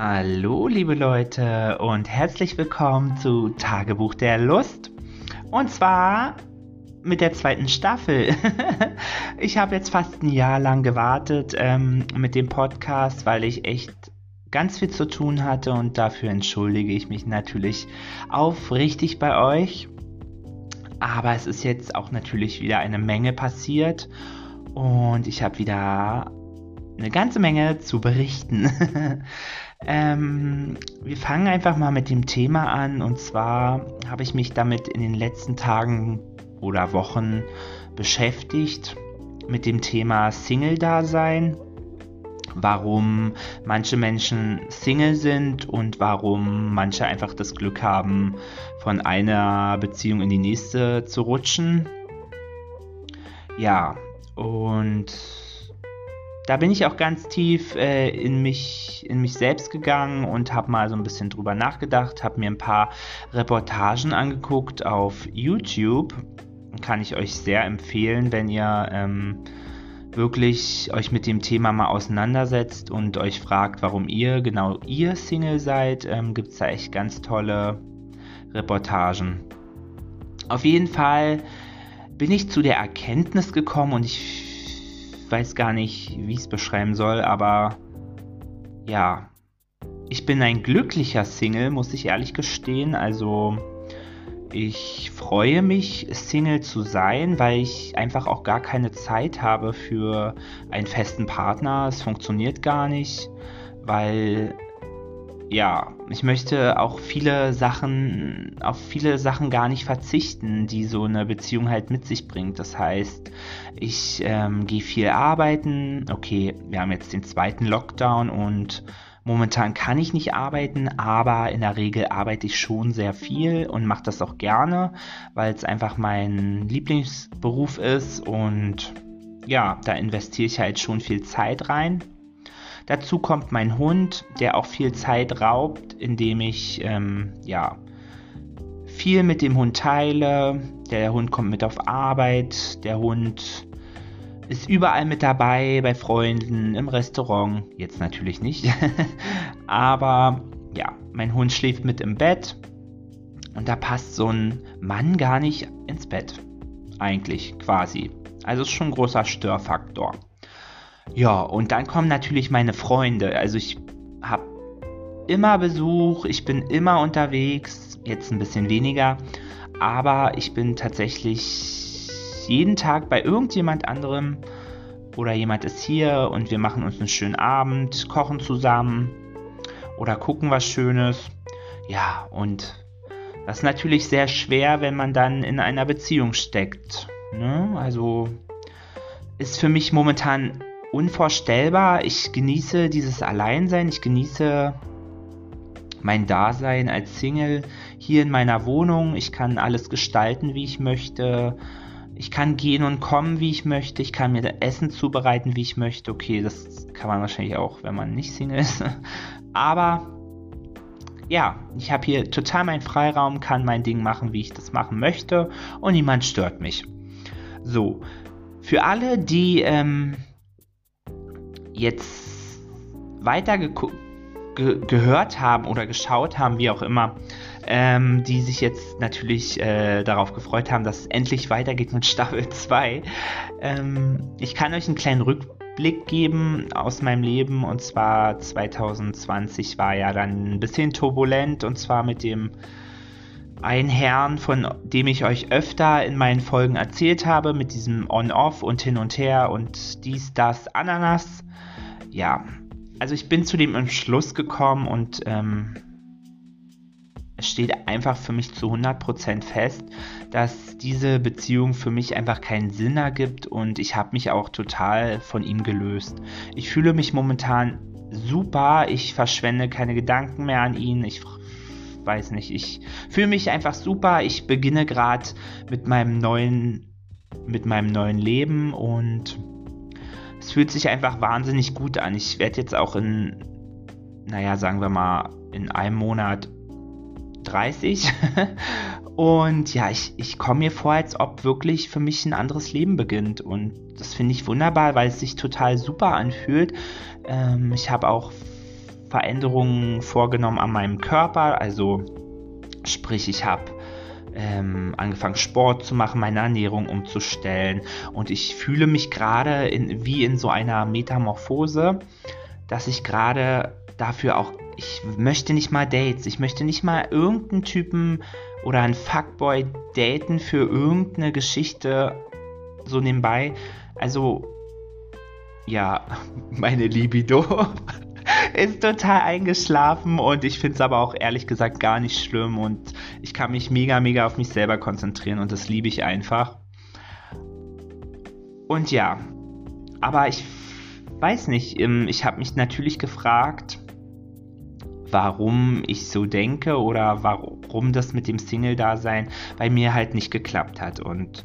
Hallo, liebe Leute, und herzlich willkommen zu Tagebuch der Lust. Und zwar mit der zweiten Staffel. ich habe jetzt fast ein Jahr lang gewartet ähm, mit dem Podcast, weil ich echt ganz viel zu tun hatte und dafür entschuldige ich mich natürlich aufrichtig bei euch. Aber es ist jetzt auch natürlich wieder eine Menge passiert und ich habe wieder eine ganze Menge zu berichten. ähm, wir fangen einfach mal mit dem Thema an und zwar habe ich mich damit in den letzten Tagen oder Wochen beschäftigt mit dem Thema Single-Dasein, warum manche Menschen Single sind und warum manche einfach das Glück haben, von einer Beziehung in die nächste zu rutschen. Ja, und da bin ich auch ganz tief äh, in, mich, in mich selbst gegangen und habe mal so ein bisschen drüber nachgedacht, habe mir ein paar Reportagen angeguckt auf YouTube. Kann ich euch sehr empfehlen, wenn ihr ähm, wirklich euch mit dem Thema mal auseinandersetzt und euch fragt, warum ihr genau ihr Single seid, ähm, gibt es da echt ganz tolle Reportagen. Auf jeden Fall bin ich zu der Erkenntnis gekommen und ich weiß gar nicht, wie ich es beschreiben soll, aber ja, ich bin ein glücklicher Single, muss ich ehrlich gestehen. Also ich freue mich, Single zu sein, weil ich einfach auch gar keine Zeit habe für einen festen Partner. Es funktioniert gar nicht, weil ja, ich möchte auch viele Sachen, auf viele Sachen gar nicht verzichten, die so eine Beziehung halt mit sich bringt. Das heißt, ich ähm, gehe viel arbeiten. Okay, wir haben jetzt den zweiten Lockdown und momentan kann ich nicht arbeiten, aber in der Regel arbeite ich schon sehr viel und mache das auch gerne, weil es einfach mein Lieblingsberuf ist und ja, da investiere ich halt schon viel Zeit rein. Dazu kommt mein Hund, der auch viel Zeit raubt, indem ich ähm, ja viel mit dem Hund teile. Der Hund kommt mit auf Arbeit, der Hund ist überall mit dabei, bei Freunden, im Restaurant. Jetzt natürlich nicht. Aber ja, mein Hund schläft mit im Bett. Und da passt so ein Mann gar nicht ins Bett. Eigentlich quasi. Also ist schon ein großer Störfaktor. Ja, und dann kommen natürlich meine Freunde. Also ich habe immer Besuch, ich bin immer unterwegs, jetzt ein bisschen weniger, aber ich bin tatsächlich jeden Tag bei irgendjemand anderem oder jemand ist hier und wir machen uns einen schönen Abend, kochen zusammen oder gucken was Schönes. Ja, und das ist natürlich sehr schwer, wenn man dann in einer Beziehung steckt. Ne? Also ist für mich momentan unvorstellbar. Ich genieße dieses Alleinsein, ich genieße mein Dasein als Single hier in meiner Wohnung. Ich kann alles gestalten, wie ich möchte. Ich kann gehen und kommen, wie ich möchte. Ich kann mir Essen zubereiten, wie ich möchte. Okay, das kann man wahrscheinlich auch, wenn man nicht Single ist. Aber ja, ich habe hier total meinen Freiraum, kann mein Ding machen, wie ich das machen möchte und niemand stört mich. So, für alle, die ähm, jetzt weiter ge gehört haben oder geschaut haben, wie auch immer, ähm, die sich jetzt natürlich äh, darauf gefreut haben, dass es endlich weitergeht mit Staffel 2. Ähm, ich kann euch einen kleinen Rückblick geben aus meinem Leben und zwar 2020 war ja dann ein bisschen turbulent und zwar mit dem einen Herrn, von dem ich euch öfter in meinen Folgen erzählt habe, mit diesem On-Off und hin und her und dies, das, Ananas ja, also ich bin zu dem Entschluss gekommen und ähm, es steht einfach für mich zu 100% fest, dass diese Beziehung für mich einfach keinen Sinn ergibt und ich habe mich auch total von ihm gelöst. Ich fühle mich momentan super, ich verschwende keine Gedanken mehr an ihn, ich weiß nicht, ich fühle mich einfach super, ich beginne gerade mit meinem neuen mit meinem neuen Leben und es fühlt sich einfach wahnsinnig gut an. Ich werde jetzt auch in, naja, sagen wir mal, in einem Monat 30. und ja, ich, ich komme mir vor, als ob wirklich für mich ein anderes Leben beginnt. Und das finde ich wunderbar, weil es sich total super anfühlt. Ähm, ich habe auch Veränderungen vorgenommen an meinem Körper. Also sprich, ich habe ähm, angefangen Sport zu machen, meine Ernährung umzustellen und ich fühle mich gerade wie in so einer Metamorphose, dass ich gerade dafür auch, ich möchte nicht mal Dates, ich möchte nicht mal irgendeinen Typen oder einen Fuckboy daten für irgendeine Geschichte so nebenbei. Also ja, meine Libido ist total eingeschlafen und ich finde es aber auch ehrlich gesagt gar nicht schlimm und ich kann mich mega, mega auf mich selber konzentrieren und das liebe ich einfach. Und ja, aber ich weiß nicht, ähm, ich habe mich natürlich gefragt, warum ich so denke oder warum das mit dem Single-Dasein bei mir halt nicht geklappt hat. Und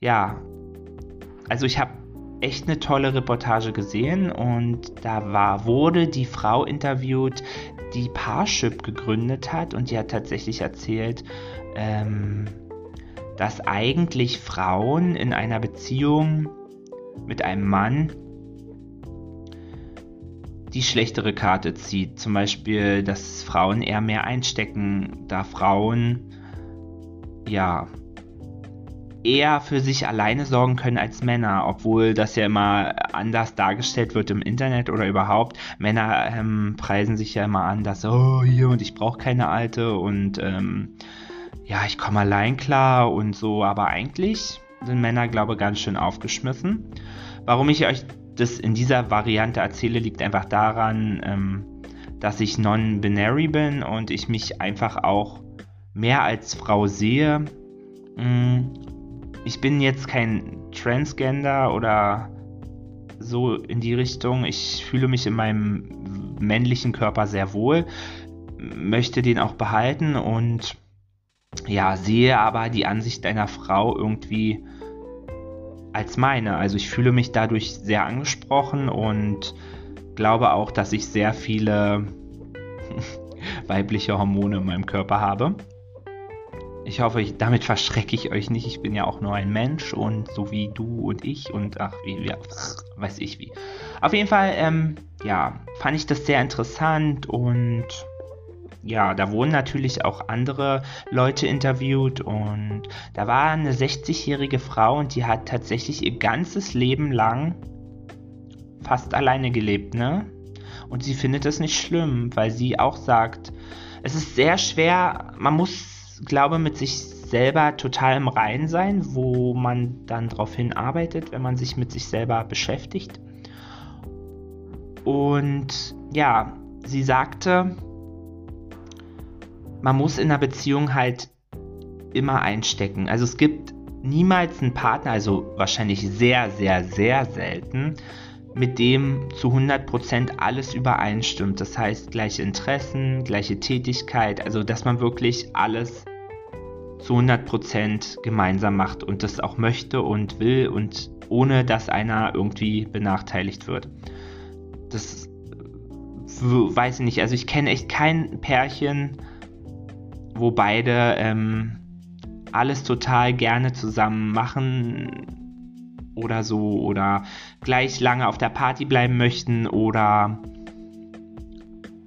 ja, also ich habe echt eine tolle Reportage gesehen und da war, wurde die Frau interviewt, die Parship gegründet hat und die hat tatsächlich erzählt, ähm, dass eigentlich Frauen in einer Beziehung mit einem Mann die schlechtere Karte zieht. Zum Beispiel, dass Frauen eher mehr einstecken, da Frauen ja eher für sich alleine sorgen können als Männer, obwohl das ja immer anders dargestellt wird im Internet oder überhaupt. Männer ähm, preisen sich ja immer an, dass, oh, hier und ich brauche keine Alte und ähm, ja, ich komme allein klar und so, aber eigentlich sind Männer, glaube ich, ganz schön aufgeschmissen. Warum ich euch das in dieser Variante erzähle, liegt einfach daran, ähm, dass ich non-binary bin und ich mich einfach auch mehr als Frau sehe. Mm, ich bin jetzt kein Transgender oder so in die Richtung. Ich fühle mich in meinem männlichen Körper sehr wohl, möchte den auch behalten und ja, sehe aber die Ansicht einer Frau irgendwie als meine. Also ich fühle mich dadurch sehr angesprochen und glaube auch, dass ich sehr viele weibliche Hormone in meinem Körper habe. Ich hoffe, ich, damit verschrecke ich euch nicht. Ich bin ja auch nur ein Mensch und so wie du und ich und ach, wie, ja, weiß ich wie. Auf jeden Fall, ähm, ja, fand ich das sehr interessant und ja, da wurden natürlich auch andere Leute interviewt und da war eine 60-jährige Frau und die hat tatsächlich ihr ganzes Leben lang fast alleine gelebt, ne? Und sie findet das nicht schlimm, weil sie auch sagt, es ist sehr schwer, man muss glaube, mit sich selber total im Rein sein, wo man dann darauf hinarbeitet, wenn man sich mit sich selber beschäftigt. Und ja, sie sagte, man muss in einer Beziehung halt immer einstecken. Also es gibt niemals einen Partner, also wahrscheinlich sehr, sehr, sehr selten, mit dem zu 100% alles übereinstimmt. Das heißt, gleiche Interessen, gleiche Tätigkeit, also dass man wirklich alles zu 100% gemeinsam macht und das auch möchte und will und ohne dass einer irgendwie benachteiligt wird. Das weiß ich nicht. Also ich kenne echt kein Pärchen, wo beide ähm, alles total gerne zusammen machen oder so oder gleich lange auf der Party bleiben möchten oder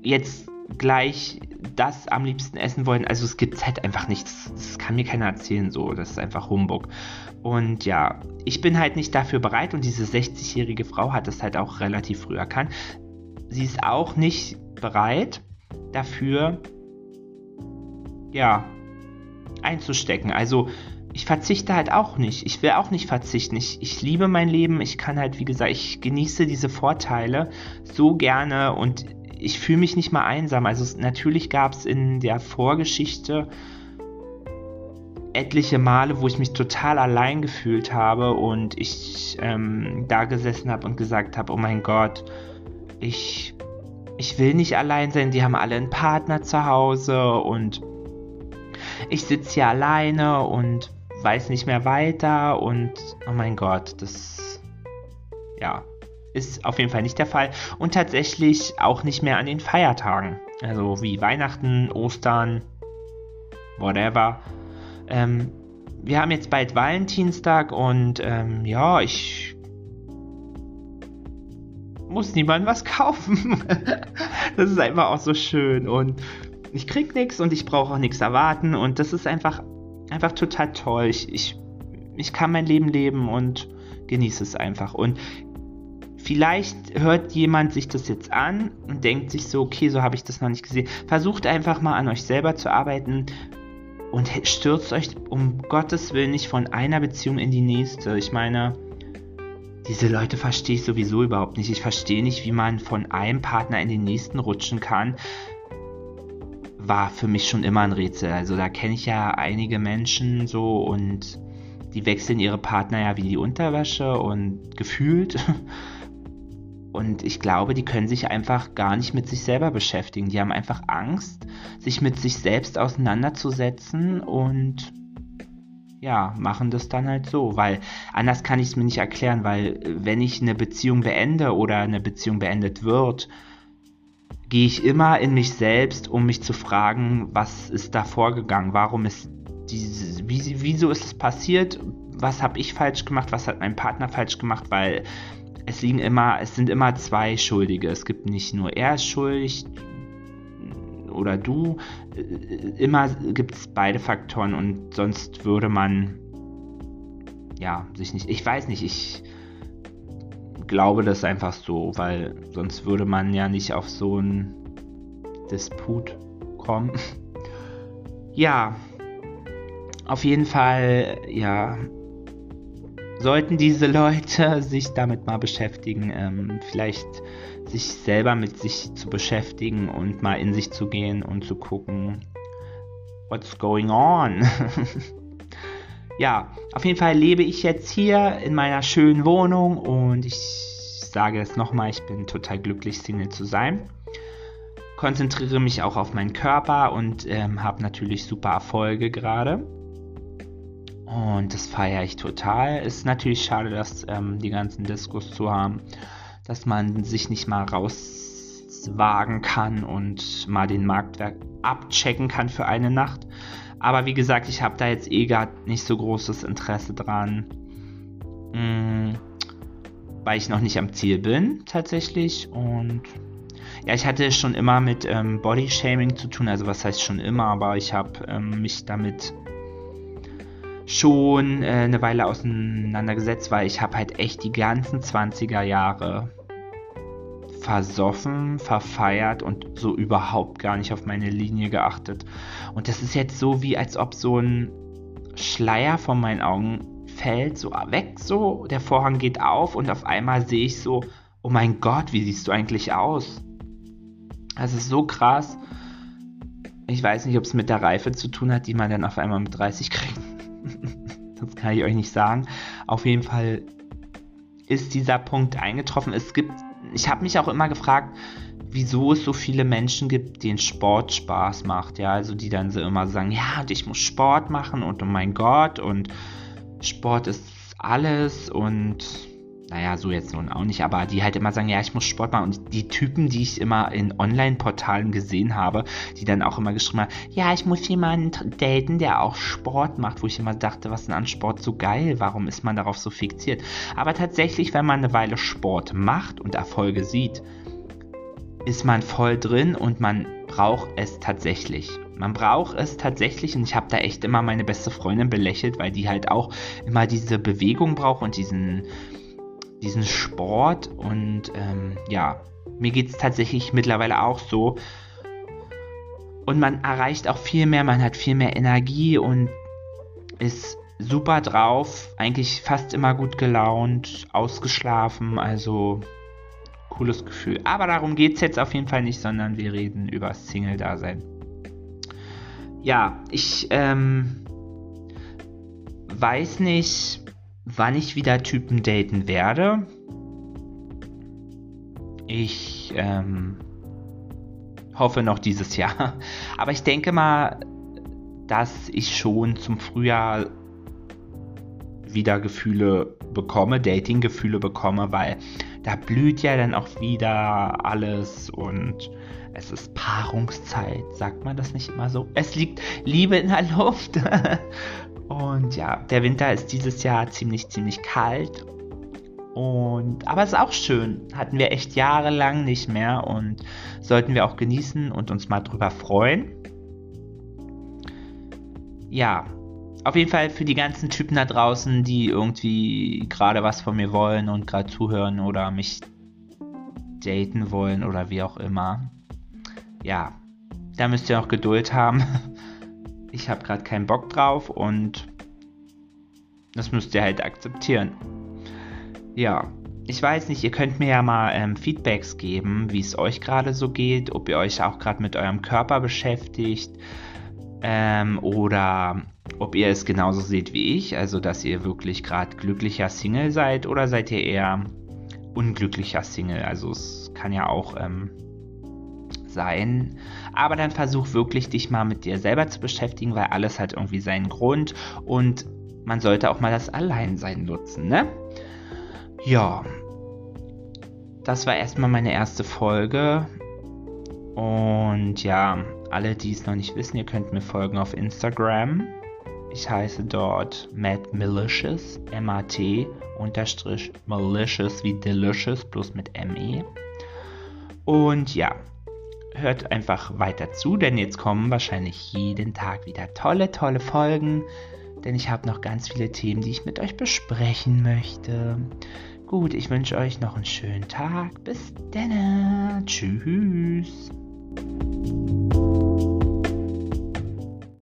jetzt gleich das am liebsten essen wollen. Also es gibt halt einfach nichts. Das kann mir keiner erzählen so. Das ist einfach Humbug. Und ja, ich bin halt nicht dafür bereit und diese 60-jährige Frau hat das halt auch relativ früh erkannt. Sie ist auch nicht bereit dafür, ja, einzustecken. Also ich verzichte halt auch nicht. Ich will auch nicht verzichten. Ich, ich liebe mein Leben. Ich kann halt, wie gesagt, ich genieße diese Vorteile so gerne und ich fühle mich nicht mal einsam. Also natürlich gab es in der Vorgeschichte etliche Male, wo ich mich total allein gefühlt habe und ich ähm, da gesessen habe und gesagt habe, oh mein Gott, ich, ich will nicht allein sein, die haben alle einen Partner zu Hause und ich sitze hier alleine und weiß nicht mehr weiter und oh mein Gott, das ja, ist auf jeden Fall nicht der Fall und tatsächlich auch nicht mehr an den Feiertagen. Also wie Weihnachten, Ostern, whatever. Ähm, wir haben jetzt bald Valentinstag und ähm, ja, ich muss niemandem was kaufen. das ist einfach auch so schön und ich krieg nichts und ich brauche auch nichts erwarten und das ist einfach, einfach total toll. Ich, ich, ich kann mein Leben leben und genieße es einfach. Und vielleicht hört jemand sich das jetzt an und denkt sich so, okay, so habe ich das noch nicht gesehen. Versucht einfach mal an euch selber zu arbeiten und stürzt euch um Gottes Willen nicht von einer Beziehung in die nächste. Ich meine, diese Leute verstehe ich sowieso überhaupt nicht. Ich verstehe nicht, wie man von einem Partner in den nächsten rutschen kann. War für mich schon immer ein Rätsel. Also da kenne ich ja einige Menschen so und die wechseln ihre Partner ja wie die Unterwäsche und gefühlt. Und ich glaube, die können sich einfach gar nicht mit sich selber beschäftigen. Die haben einfach Angst, sich mit sich selbst auseinanderzusetzen und ja, machen das dann halt so, weil anders kann ich es mir nicht erklären, weil wenn ich eine Beziehung beende oder eine Beziehung beendet wird, gehe ich immer in mich selbst, um mich zu fragen, was ist da vorgegangen, warum ist diese, wie, wieso ist es passiert, was habe ich falsch gemacht, was hat mein Partner falsch gemacht, weil es liegen immer, es sind immer zwei Schuldige. Es gibt nicht nur er ist schuldig oder du. Immer gibt es beide Faktoren und sonst würde man ja sich nicht. Ich weiß nicht, ich glaube das einfach so, weil sonst würde man ja nicht auf so einen Disput kommen. ja, auf jeden Fall, ja, sollten diese Leute sich damit mal beschäftigen, ähm, vielleicht sich selber mit sich zu beschäftigen und mal in sich zu gehen und zu gucken, what's going on? ja, auf jeden Fall lebe ich jetzt hier in meiner schönen Wohnung und ich sage es nochmal, ich bin total glücklich, Single zu sein. Konzentriere mich auch auf meinen Körper und ähm, habe natürlich super Erfolge gerade. Und das feiere ich total. Ist natürlich schade, dass ähm, die ganzen Diskos zu haben, dass man sich nicht mal rauswagen kann und mal den Marktwerk abchecken kann für eine Nacht. Aber wie gesagt, ich habe da jetzt eh gar nicht so großes Interesse dran. Mh, mm, weil ich noch nicht am Ziel bin, tatsächlich. Und ja, ich hatte schon immer mit ähm, Body-Shaming zu tun. Also, was heißt schon immer, aber ich habe ähm, mich damit schon äh, eine Weile auseinandergesetzt, weil ich habe halt echt die ganzen 20er Jahre versoffen, verfeiert und so überhaupt gar nicht auf meine Linie geachtet. Und das ist jetzt so wie als ob so ein Schleier von meinen Augen fällt, so weg, so der Vorhang geht auf und auf einmal sehe ich so, oh mein Gott, wie siehst du eigentlich aus? Das ist so krass. Ich weiß nicht, ob es mit der Reife zu tun hat, die man dann auf einmal mit 30 kriegt. das kann ich euch nicht sagen. Auf jeden Fall ist dieser Punkt eingetroffen. Es gibt, ich habe mich auch immer gefragt, wieso es so viele Menschen gibt, denen Sport Spaß macht. Ja, also die dann so immer sagen, ja, und ich muss Sport machen und oh mein Gott und Sport ist alles und naja, so jetzt nun auch nicht, aber die halt immer sagen, ja, ich muss Sport machen. Und die Typen, die ich immer in Online-Portalen gesehen habe, die dann auch immer geschrieben haben, ja, ich muss jemanden daten, der auch Sport macht, wo ich immer dachte, was ist denn an Sport so geil? Warum ist man darauf so fixiert? Aber tatsächlich, wenn man eine Weile Sport macht und Erfolge sieht, ist man voll drin und man braucht es tatsächlich. Man braucht es tatsächlich und ich habe da echt immer meine beste Freundin belächelt, weil die halt auch immer diese Bewegung braucht und diesen diesen Sport und ähm, ja, mir geht es tatsächlich mittlerweile auch so. Und man erreicht auch viel mehr, man hat viel mehr Energie und ist super drauf, eigentlich fast immer gut gelaunt, ausgeschlafen, also cooles Gefühl. Aber darum geht es jetzt auf jeden Fall nicht, sondern wir reden über Single-Dasein. Ja, ich ähm, weiß nicht, wann ich wieder Typen daten werde. Ich ähm, hoffe noch dieses Jahr. Aber ich denke mal, dass ich schon zum Frühjahr wieder Gefühle bekomme, Dating-Gefühle bekomme, weil da blüht ja dann auch wieder alles und es ist Paarungszeit, sagt man das nicht immer so? Es liegt Liebe in der Luft. Und ja, der Winter ist dieses Jahr ziemlich, ziemlich kalt. Und, aber es ist auch schön. Hatten wir echt jahrelang nicht mehr und sollten wir auch genießen und uns mal drüber freuen. Ja, auf jeden Fall für die ganzen Typen da draußen, die irgendwie gerade was von mir wollen und gerade zuhören oder mich daten wollen oder wie auch immer. Ja, da müsst ihr auch Geduld haben. Ich habe gerade keinen Bock drauf und das müsst ihr halt akzeptieren. Ja, ich weiß nicht, ihr könnt mir ja mal ähm, Feedbacks geben, wie es euch gerade so geht, ob ihr euch auch gerade mit eurem Körper beschäftigt ähm, oder ob ihr es genauso seht wie ich, also dass ihr wirklich gerade glücklicher Single seid oder seid ihr eher unglücklicher Single. Also es kann ja auch ähm, sein. Aber dann versuch wirklich dich mal mit dir selber zu beschäftigen, weil alles hat irgendwie seinen Grund und man sollte auch mal das Alleinsein nutzen, ne? Ja. Das war erstmal meine erste Folge. Und ja, alle, die es noch nicht wissen, ihr könnt mir folgen auf Instagram. Ich heiße dort Matt Malicious, M-A-T unterstrich malicious wie delicious, bloß mit M-E. Und ja, hört einfach weiter zu, denn jetzt kommen wahrscheinlich jeden Tag wieder tolle, tolle Folgen. Denn ich habe noch ganz viele Themen, die ich mit euch besprechen möchte. Gut, ich wünsche euch noch einen schönen Tag. Bis dann. Tschüss.